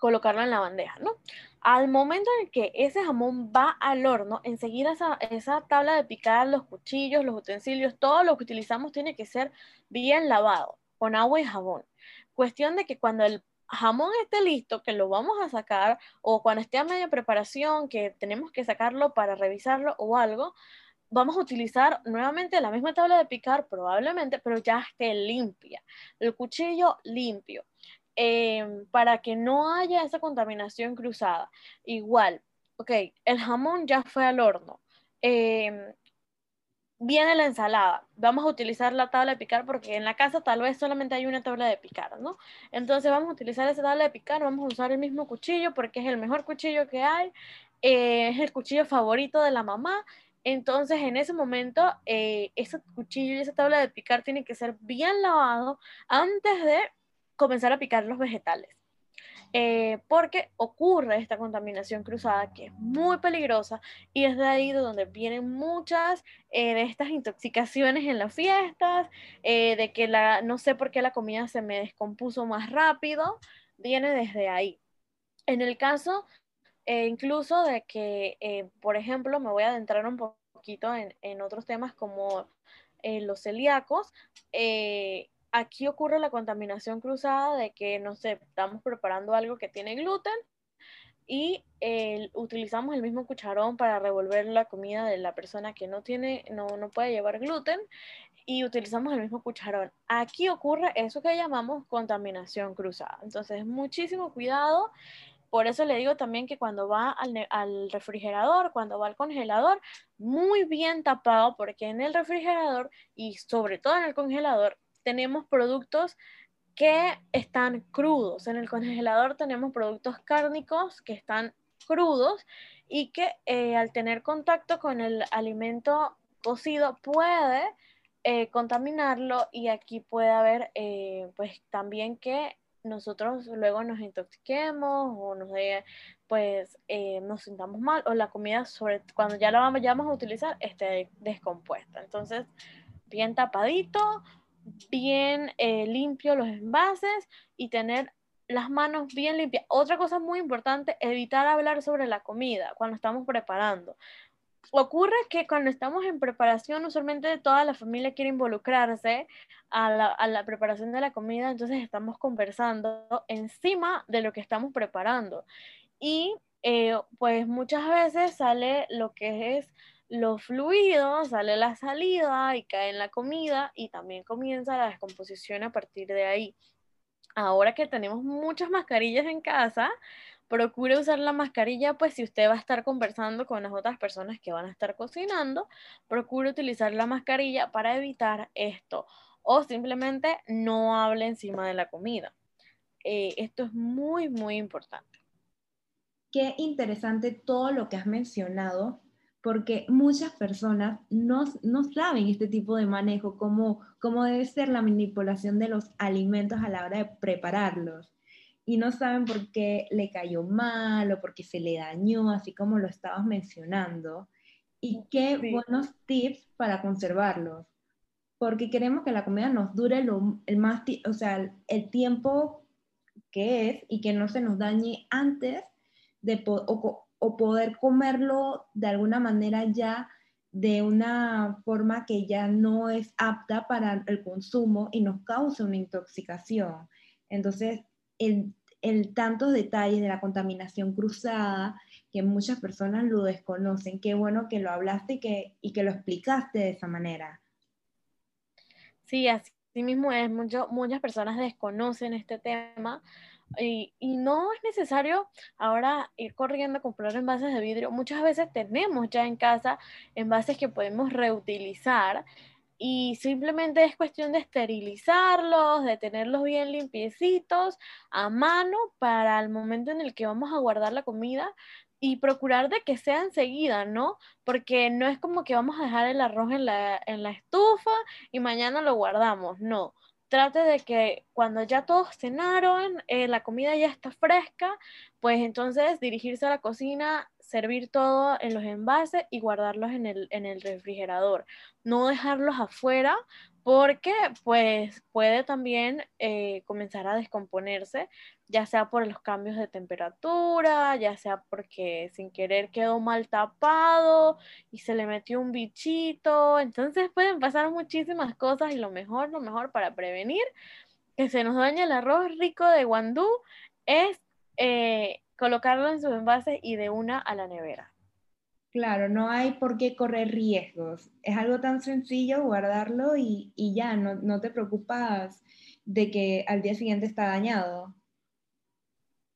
Speaker 2: colocarlo en la bandeja, ¿no? Al momento en que ese jamón va al horno, enseguida esa, esa tabla de picar, los cuchillos, los utensilios, todo lo que utilizamos tiene que ser bien lavado con agua y jabón. Cuestión de que cuando el jamón esté listo, que lo vamos a sacar, o cuando esté a media preparación, que tenemos que sacarlo para revisarlo o algo, vamos a utilizar nuevamente la misma tabla de picar probablemente, pero ya esté limpia. El cuchillo limpio. Em, para que no haya esa contaminación cruzada. Igual, ok, el jamón ya fue al horno. Em, viene la ensalada. Vamos a utilizar la tabla de picar porque en la casa tal vez solamente hay una tabla de picar, ¿no? Entonces vamos a utilizar esa tabla de picar, vamos a usar el mismo cuchillo porque es el mejor cuchillo que hay, eh, es el cuchillo favorito de la mamá. Entonces, en ese momento, eh, ese cuchillo y esa tabla de picar tiene que ser bien lavado antes de comenzar a picar los vegetales. eh, porque ocurre esta contaminación cruzada que es muy peligrosa y es de ahí de donde vienen muchas eh, de estas intoxicaciones en las fiestas, eh, de que la, no sé por qué la comida se me descompuso más rápido, viene desde ahí. En el caso incluso de que, por ejemplo, me voy a adentrar un poquito en, en otros temas como los celíacos, aquí ocurre la contaminación cruzada de que, no sé, estamos preparando algo que tiene gluten y utilizamos el mismo cucharón para revolver la comida de la persona que no tiene, no, no puede llevar gluten y utilizamos el mismo cucharón. Aquí ocurre eso que llamamos contaminación cruzada. Entonces, muchísimo cuidado. Por eso le digo también que cuando va al, refrigerador, cuando va al congelador, muy bien tapado, porque en el refrigerador y sobre todo en el congelador tenemos productos que están crudos. En el congelador tenemos productos cárnicos que están crudos y que eh, al tener contacto con el alimento cocido puede eh, contaminarlo y aquí puede haber eh, pues también que nosotros luego nos intoxiquemos o nos pues nos sintamos mal o la comida sobre cuando ya la vamos a utilizar esté descompuesta entonces bien tapadito bien eh, limpio los envases y tener las manos bien limpias. Otra cosa muy importante, evitar hablar sobre la comida cuando estamos preparando. Ocurre que cuando estamos en preparación, usualmente toda la familia quiere involucrarse a la, preparación de la comida, entonces estamos conversando encima de lo que estamos preparando. Y eh, pues muchas veces sale lo que es los fluidos, sale la salida y cae en la comida y también comienza la descomposición a partir de ahí. Ahora que tenemos muchas mascarillas en casa, procure usar la mascarilla, pues si usted va a estar conversando con las otras personas que van a estar cocinando, procure utilizar la mascarilla para evitar esto o simplemente no hable encima de la comida. Eh, esto es muy, muy importante.
Speaker 1: Qué interesante todo lo que has mencionado porque muchas personas no, no, saben este tipo de manejo, cómo, cómo debe ser la manipulación de los alimentos a la hora de prepararlos. Y no saben por qué le cayó mal o por qué se le dañó, así como lo estabas mencionando. Y qué buenos tips para conservarlos. Porque queremos que la comida nos dure lo, el, más, o sea, el tiempo que es y que no se nos dañe antes de, o, o poder comerlo de alguna manera ya de una forma que ya no es apta para el consumo y nos causa una intoxicación. Entonces, el, el tantos detalles de la contaminación cruzada que muchas personas lo desconocen. Qué bueno que lo hablaste y que, y que lo explicaste de esa manera.
Speaker 2: Sí, así mismo es. muchas personas desconocen este tema y, no es necesario ahora ir corriendo a comprar envases de vidrio. Muchas veces tenemos ya en casa envases que podemos reutilizar y simplemente es cuestión de esterilizarlos, de tenerlos bien limpiecitos a mano para el momento en el que vamos a guardar la comida y procurar de que sea enseguida, ¿no? Porque no es como que vamos a dejar el arroz en la, en la estufa y mañana lo guardamos, no trate de que cuando ya todos cenaron, eh, la comida ya está fresca, pues entonces dirigirse a la cocina, servir todo en los envases y guardarlos en el, en el refrigerador. No dejarlos afuera porque pues puede también eh, comenzar a descomponerse, ya sea por los cambios de temperatura, ya sea porque sin querer quedó mal tapado y se le metió un bichito, entonces pueden pasar muchísimas cosas y lo mejor, lo mejor para prevenir que se nos dañe el arroz rico de guandú es eh, colocarlo en sus envases y de una a la nevera.
Speaker 1: Claro, no hay por qué correr riesgos. Es algo tan sencillo guardarlo y, ya, no, te preocupas de que al día siguiente está dañado.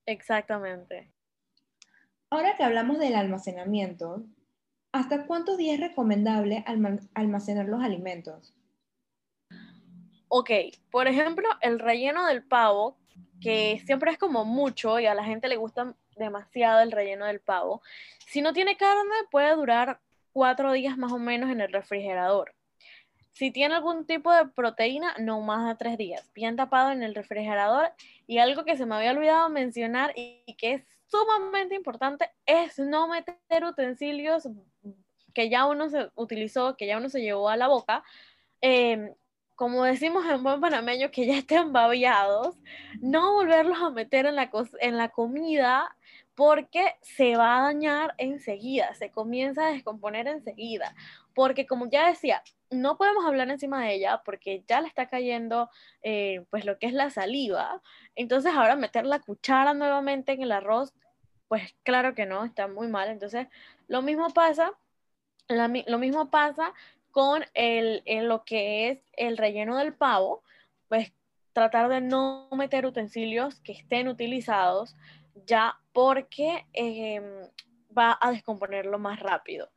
Speaker 2: Exactamente.
Speaker 1: Ahora que hablamos del almacenamiento, ¿hasta cuántos días es recomendable almacenar los alimentos?
Speaker 2: Ok, por ejemplo, el relleno del pavo, que siempre es como mucho y a la gente le gusta demasiado el relleno del pavo. Si no tiene carne, puede durar cuatro días más o menos en el refrigerador. Si tiene algún tipo de proteína, no más de tres días, bien tapado en el refrigerador. Y algo que se me había olvidado mencionar y, que es sumamente importante es no meter utensilios que ya uno se utilizó, que ya uno se llevó a la boca, em, como decimos en buen panameño, que ya estén babiados, no volverlos a meter en la, en la comida porque se va a dañar enseguida, se comienza a descomponer enseguida, porque como ya decía, no podemos hablar encima de ella porque ya le está cayendo eh, pues lo que es la saliva, entonces ahora meter la cuchara nuevamente en el arroz, pues claro que no, está muy mal, entonces lo mismo pasa, lo mismo pasa con el, lo que es el relleno del pavo, pues tratar de no meter utensilios que estén utilizados ya porque em, va a descomponerlo más rápido.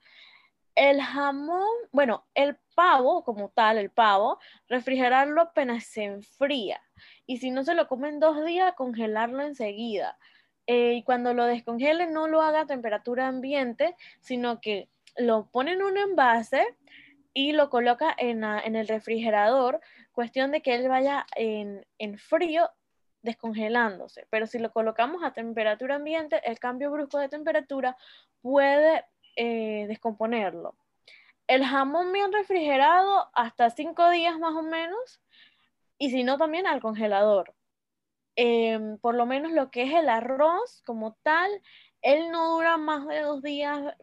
Speaker 2: El jamón, bueno, el pavo como tal, el pavo, refrigerarlo apenas se enfría. Y si no se lo comen dos días, congelarlo enseguida. Eh, y cuando lo descongele, no lo haga a temperatura ambiente, sino que lo pone en un envase y lo coloca en, el refrigerador, cuestión de que él vaya en, frío descongelándose. Pero si lo colocamos a temperatura ambiente, el cambio brusco de temperatura puede eh, descomponerlo. El jamón bien refrigerado hasta cinco días más o menos, y si no también al congelador. Em, por lo menos lo que es el arroz como tal, él no dura más de dos días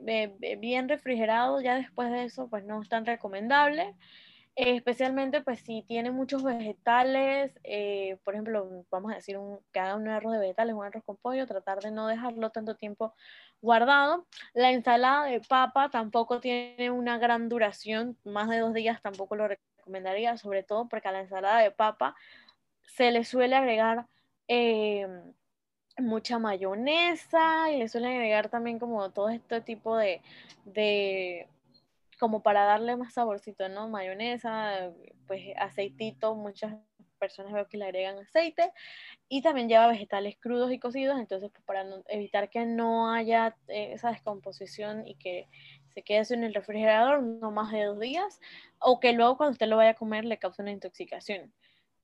Speaker 2: bien refrigerado, ya después de eso pues no es tan recomendable, eh, especialmente pues si tiene muchos vegetales, eh, por ejemplo, vamos a decir un, que haga un arroz de vegetales, un arroz con pollo, tratar de no dejarlo tanto tiempo guardado. La ensalada de papa tampoco tiene una gran duración, más de dos días tampoco lo recomendaría, sobre todo porque a la ensalada de papa se le suele agregar... Eh, mucha mayonesa y le suelen agregar también como todo este tipo de, de como para darle más saborcito, ¿no? Mayonesa, pues aceitito, muchas personas veo que le agregan aceite y también lleva vegetales crudos y cocidos, entonces pues para evitar que no haya eh, esa descomposición y que se quede eso en el refrigerador no más de dos días o que luego cuando usted lo vaya a comer le cause una intoxicación.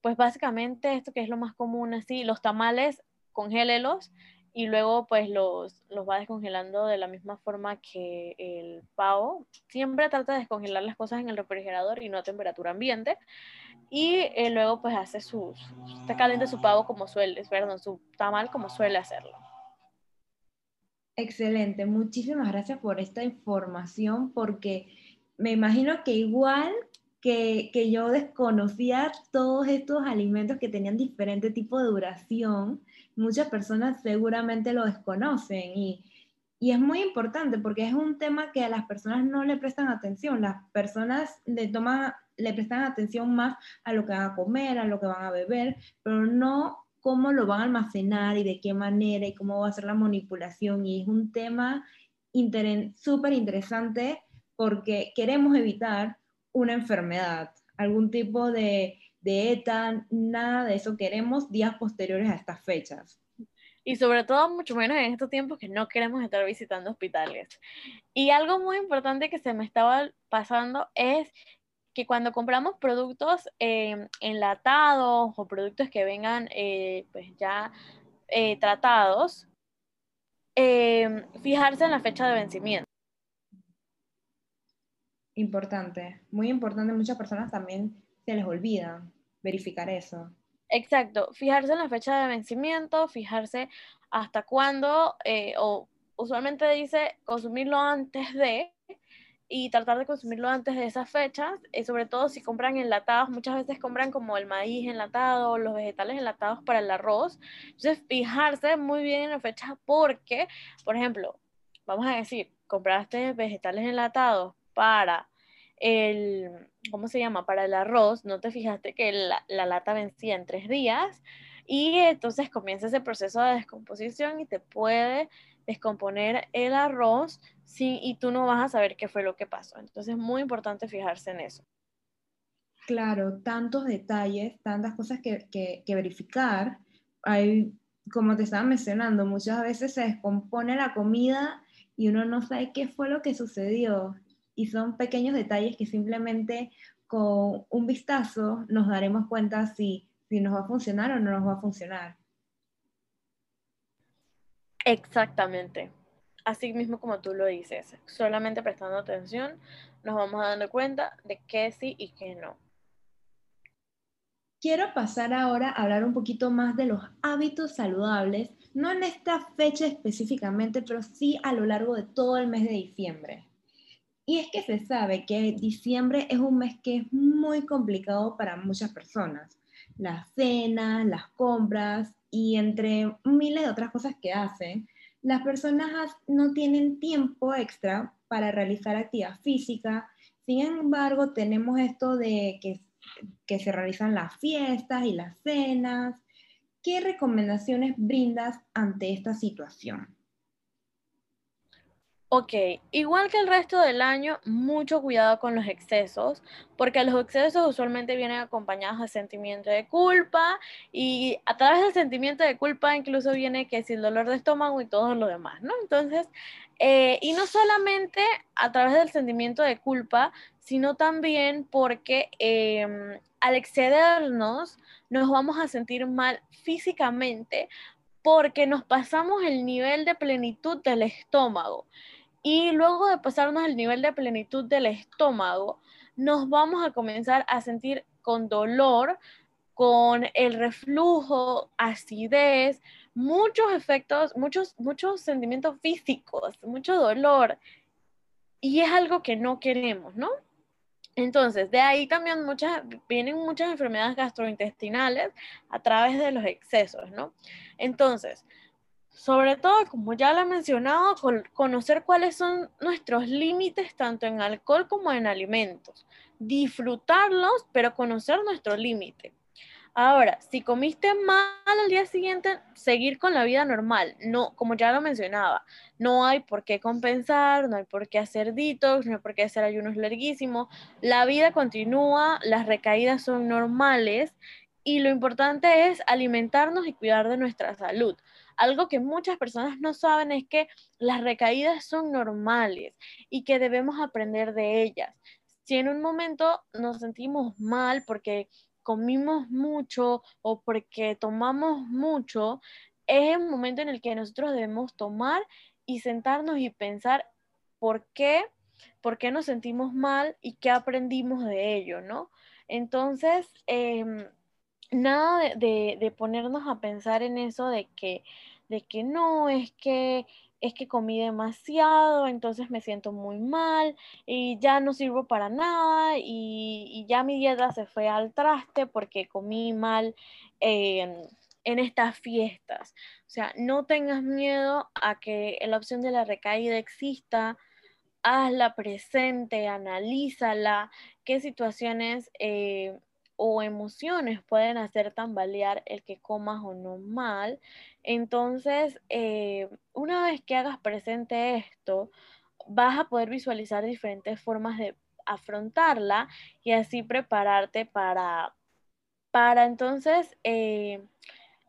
Speaker 2: Pues básicamente esto que es lo más común así, los tamales congélelos y luego pues los, los va descongelando de la misma forma que el pavo. Siempre trata de descongelar las cosas en el refrigerador y no a temperatura ambiente. Y eh, luego pues hace sus, está caliente su pavo como suele, perdón, su tamal como suele hacerlo.
Speaker 1: Excelente, muchísimas gracias por esta información porque me imagino que igual que, que, yo desconocía todos estos alimentos que tenían diferente tipo de duración, muchas personas seguramente lo desconocen y, y es muy importante porque es un tema que a las personas no le prestan atención. Las personas le, toman, le prestan atención más a lo que van a comer, a lo que van a beber, pero no cómo lo van a almacenar y de qué manera y cómo va a ser la manipulación. Y es un tema súper interesante porque queremos evitar una enfermedad, algún tipo de, de ETA, nada de eso queremos días posteriores a estas fechas.
Speaker 2: Y sobre todo, mucho menos en estos tiempos que no queremos estar visitando hospitales. Y algo muy importante que se me estaba pasando es que cuando compramos productos em, enlatados o productos que vengan eh, pues ya eh, tratados, em, fijarse en la fecha de vencimiento.
Speaker 1: Importante, muy importante. Muchas personas también se les olvida verificar eso.
Speaker 2: Exacto, fijarse en la fecha de vencimiento, fijarse hasta cuándo, eh, o usualmente dice consumirlo antes de, y tratar de consumirlo antes de esas fechas, y sobre todo si compran enlatados, muchas veces compran como el maíz enlatado, los vegetales enlatados para el arroz, entonces fijarse muy bien en la fecha porque, por ejemplo, vamos a decir, compraste vegetales enlatados para el, ¿cómo se llama? Para el arroz, no te fijaste que la, lata vencía en tres días y entonces comienza ese proceso de descomposición y te puede descomponer el arroz sí, y tú no vas a saber qué fue lo que pasó. Entonces es muy importante fijarse en eso.
Speaker 1: Claro, tantos detalles, tantas cosas que, que, que verificar. Hay, como te estaba mencionando, muchas veces se descompone la comida y uno no sabe qué fue lo que sucedió y son pequeños detalles que simplemente con un vistazo nos daremos cuenta si, si nos va a funcionar o no nos va a funcionar.
Speaker 2: Exactamente. Así mismo como tú lo dices, solamente prestando atención nos vamos dando cuenta de qué sí y qué no.
Speaker 1: Quiero pasar ahora a hablar un poquito más de los hábitos saludables, no en esta fecha específicamente, pero sí a lo largo de todo el mes de diciembre. Y es que se sabe que diciembre es un mes que es muy complicado para muchas personas. Las cenas, las compras y entre miles de otras cosas que hacen, las personas no tienen tiempo extra para realizar actividad física. Sin embargo, tenemos esto de que, que se realizan las fiestas y las cenas. ¿Qué recomendaciones brindas ante esta situación?
Speaker 2: Ok, igual que el resto del año, mucho cuidado con los excesos, porque los excesos usualmente vienen acompañados de sentimiento de culpa y a través del sentimiento de culpa incluso viene que si el dolor de estómago y todo lo demás, ¿no? Entonces, eh, y no solamente a través del sentimiento de culpa, sino también porque em, al excedernos nos vamos a sentir mal físicamente porque nos pasamos el nivel de plenitud del estómago. Y luego de pasarnos el nivel de plenitud del estómago, nos vamos a comenzar a sentir con dolor, con el reflujo, acidez, muchos efectos, muchos, muchos sentimientos físicos, mucho dolor. Y es algo que no queremos, ¿no? Entonces, de ahí también muchas, vienen muchas enfermedades gastrointestinales a través de los excesos, ¿no? Entonces, sobre todo, como ya lo he mencionado, conocer cuáles son nuestros límites tanto en alcohol como en alimentos. Disfrutarlos, pero conocer nuestro límite. Ahora, si comiste mal al día siguiente, seguir con la vida normal. No, como ya lo mencionaba, no hay por qué compensar, no hay por qué hacer detox, no hay por qué hacer ayunos larguísimos. La vida continúa, las recaídas son normales y lo importante es alimentarnos y cuidar de nuestra salud. Algo que muchas personas no saben es que las recaídas son normales y que debemos aprender de ellas. Si en un momento nos sentimos mal porque comimos mucho o porque tomamos mucho, es el momento en el que nosotros debemos tomar y sentarnos y pensar por qué, por qué nos sentimos mal y qué aprendimos de ello, ¿no? Entonces, em, nada de, ponernos a pensar en eso de que, de que no, es que es que comí demasiado, entonces me siento muy mal y ya no sirvo para nada y, ya mi dieta se fue al traste porque comí mal en estas fiestas. O sea, no tengas miedo a que la opción de la recaída exista, hazla presente, analízala, qué situaciones eh, o emociones pueden hacer tambalear el que comas o no mal. Entonces, eh, una vez que hagas presente esto, vas a poder visualizar diferentes formas de afrontarla y así prepararte para, para entonces eh,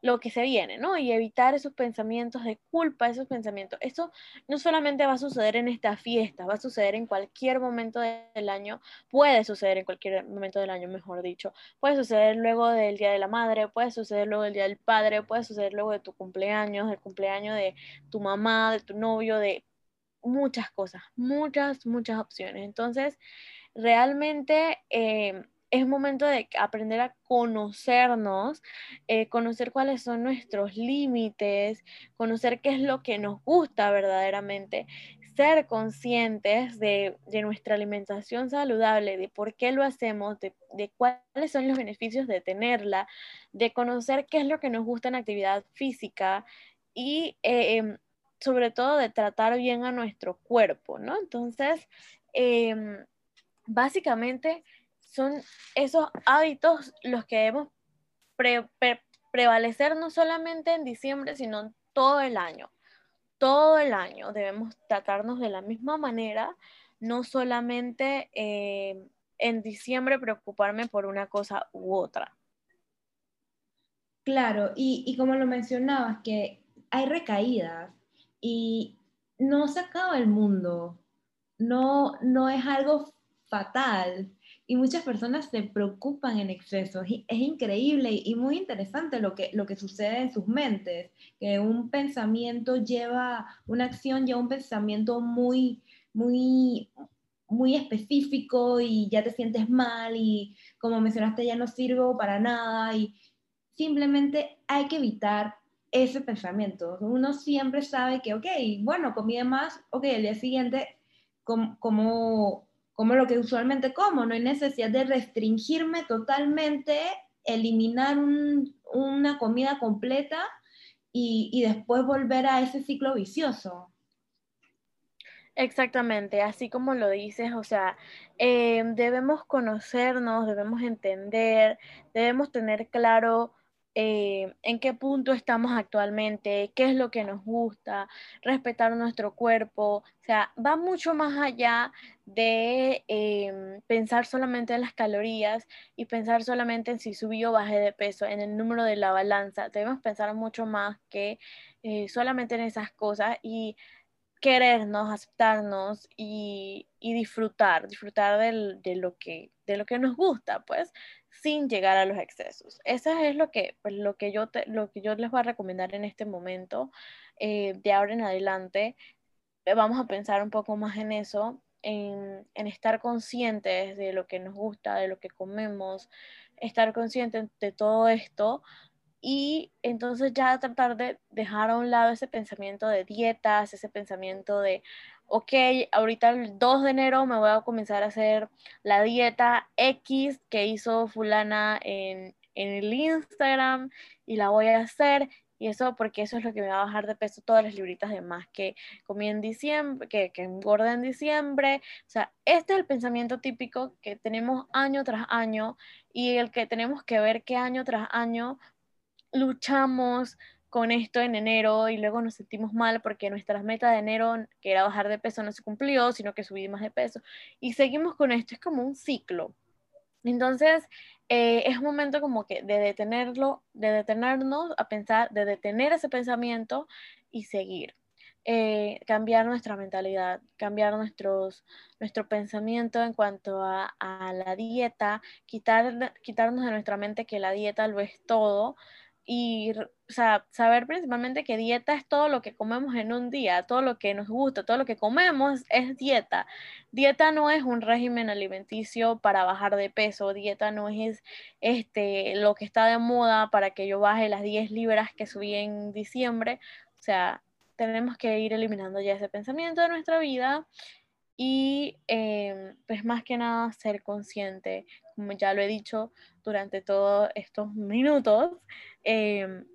Speaker 2: lo que se viene, ¿no? Y evitar esos pensamientos de culpa, esos pensamientos. Eso no solamente va a suceder en esta fiesta, va a suceder en cualquier momento del año, puede suceder en cualquier momento del año, mejor dicho. Puede suceder luego del Día de la Madre, puede suceder luego del Día del Padre, puede suceder luego de tu cumpleaños, del cumpleaños de tu mamá, de tu novio, de muchas cosas, muchas, muchas opciones. Entonces, realmente... Eh, es momento de aprender a conocernos, eh, conocer cuáles son nuestros límites, conocer qué es lo que nos gusta verdaderamente, ser conscientes de, nuestra alimentación saludable, de por qué lo hacemos, de, cuáles son los beneficios de tenerla, de conocer qué es lo que nos gusta en actividad física y em, sobre todo de tratar bien a nuestro cuerpo, ¿no? Entonces, em, básicamente son esos hábitos los que debemos prevalecer no solamente en diciembre, sino todo el año. Todo el año debemos tratarnos de la misma manera, no solamente eh, en diciembre preocuparme por una cosa u otra.
Speaker 1: Claro, y, y como lo mencionabas, que hay recaídas y no se acaba el mundo, no, no es algo fatal, y muchas personas se preocupan en exceso. Es, increíble y muy interesante lo que, lo que sucede en sus mentes, que un pensamiento lleva, una acción lleva un pensamiento muy, muy, muy específico y ya te sientes mal y como mencionaste ya no sirvo para nada y simplemente hay que evitar ese pensamiento. Uno siempre sabe que, ok, bueno, comí más, ok, el día siguiente como, como, como lo que usualmente como, no hay necesidad de restringirme totalmente, eliminar una comida completa y, y después volver a ese ciclo vicioso.
Speaker 2: Exactamente, así como lo dices, o sea, eh, debemos conocernos, debemos entender, debemos tener claro eh, en qué punto estamos actualmente, qué es lo que nos gusta, respetar nuestro cuerpo, o sea, va mucho más allá de em, pensar solamente en las calorías y pensar solamente en si subí o bajé de peso, en el número de la balanza, debemos pensar mucho más que eh, solamente en esas cosas y querernos, aceptarnos y, disfrutar, disfrutar de, lo que, de lo que nos gusta, pues, sin llegar a los excesos. Eso es lo que, pues, lo que, yo, lo que yo les voy a recomendar en este momento, eh, de ahora en adelante. Eh, vamos a pensar un poco más en eso, en, en estar conscientes de lo que nos gusta, de lo que comemos, estar conscientes de todo esto y entonces ya tratar de dejar a un lado ese pensamiento de dietas, ese pensamiento de, ok, ahorita el 2 de enero me voy a comenzar a hacer la dieta X que hizo fulana en, en el Instagram y la voy a hacer y eso porque eso es lo que me va a bajar de peso todas las libritas de más que comí en diciembre, que, que engorda en diciembre. O sea, este es el pensamiento típico que tenemos año tras año y el que tenemos que ver que año tras año luchamos con esto en enero y luego nos sentimos mal porque nuestra meta de enero, que era bajar de peso, no se cumplió, sino que subí más de peso. Y seguimos con esto, es como un ciclo. Entonces, eh, es un momento como que de detenerlo, de detenernos a pensar, de detener ese pensamiento y seguir. Eh, cambiar nuestra mentalidad, cambiar nuestros, nuestro pensamiento en cuanto a, a la dieta, quitar, quitarnos de nuestra mente que la dieta lo es todo, y o sea, saber principalmente que dieta es todo lo que comemos en un día, todo lo que nos gusta, todo lo que comemos es dieta. Dieta no es un régimen alimenticio para bajar de peso, dieta no es este lo que está de moda para que yo baje las 10 libras que subí en diciembre. O sea, tenemos que ir eliminando ya ese pensamiento de nuestra vida y em, pues más que nada ser consciente, como ya lo he dicho durante todos estos minutos, Em,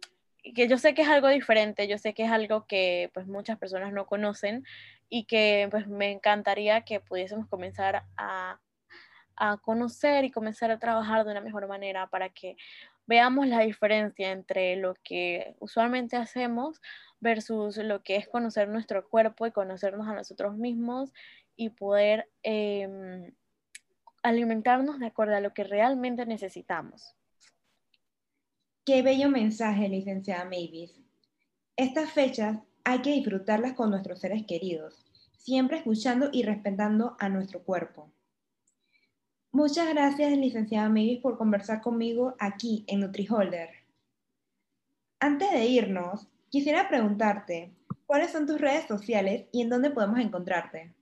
Speaker 2: que yo sé que es algo diferente, yo sé que es algo que pues muchas personas no conocen y que pues me encantaría que pudiésemos comenzar a, a conocer y comenzar a trabajar de una mejor manera para que veamos la diferencia entre lo que usualmente hacemos versus lo que es conocer nuestro cuerpo y conocernos a nosotros mismos y poder em, alimentarnos de acuerdo a lo que realmente necesitamos.
Speaker 1: Qué bello mensaje, licenciada Mavis. Estas fechas hay que disfrutarlas con nuestros seres queridos, siempre escuchando y respetando a nuestro cuerpo. Muchas gracias, licenciada Mavis, por conversar conmigo aquí en NutriHolder. Antes de irnos, quisiera preguntarte, ¿cuáles son tus redes sociales y en dónde podemos encontrarte?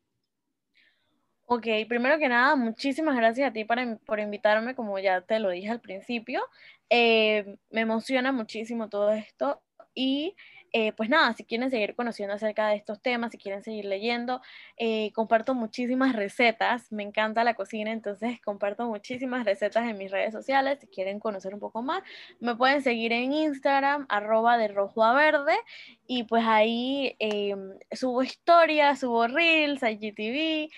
Speaker 2: Ok, primero que nada, muchísimas gracias a ti por invitarme, como ya te lo dije al principio. Eh, me emociona muchísimo todo esto y eh, pues nada, si quieren seguir conociendo acerca de estos temas, si quieren seguir leyendo, eh, comparto muchísimas recetas, me encanta la cocina, entonces comparto muchísimas recetas en mis redes sociales, si quieren conocer un poco más, me pueden seguir en Instagram, arroba de rojo a verde, y pues ahí subo historias, subo reels, IGTV,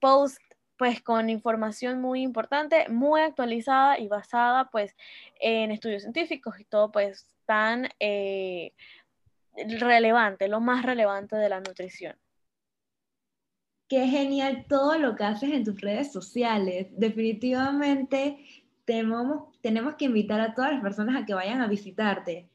Speaker 2: post pues con información muy importante, muy actualizada y basada pues en estudios científicos y todo pues tan eh, relevante, lo más relevante de la nutrición.
Speaker 1: Qué genial todo lo que haces en tus redes sociales. Definitivamente tenemos, tenemos que invitar a todas las personas a que vayan a visitarte.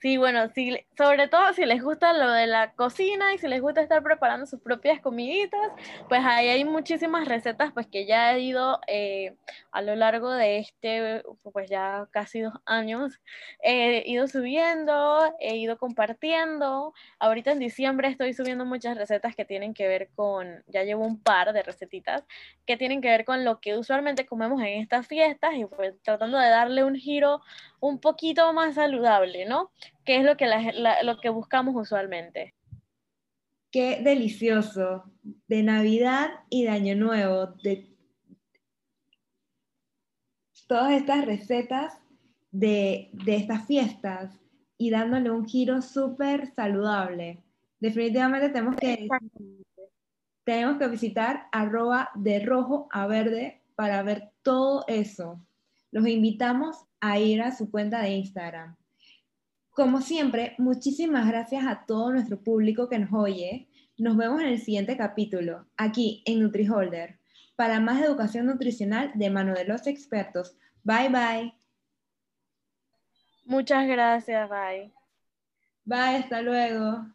Speaker 2: Sí, bueno, sí, sobre todo si les gusta lo de la cocina y si les gusta estar preparando sus propias comiditas, pues ahí hay muchísimas recetas pues que ya he ido eh, a lo largo de este, pues ya casi dos años, he ido subiendo, he ido compartiendo. Ahorita en diciembre estoy subiendo muchas recetas que tienen que ver con, ya llevo un par de recetitas que tienen que ver con lo que usualmente comemos en estas fiestas y pues tratando de darle un giro un poquito más saludable, ¿no? Que es lo que, lo que buscamos usualmente.
Speaker 1: Qué delicioso. De Navidad y de Año Nuevo, de todas estas recetas de, de estas fiestas y dándole un giro súper saludable. Definitivamente tenemos que, tenemos que visitar arroba de rojo a verde para ver todo eso. Los invitamos a ir a su cuenta de Instagram. Como siempre, muchísimas gracias a todo nuestro público que nos oye. Nos vemos en el siguiente capítulo, aquí en NutriHolder, para más educación nutricional de mano de los expertos. Bye bye.
Speaker 2: Muchas gracias, bye.
Speaker 1: Bye, hasta luego.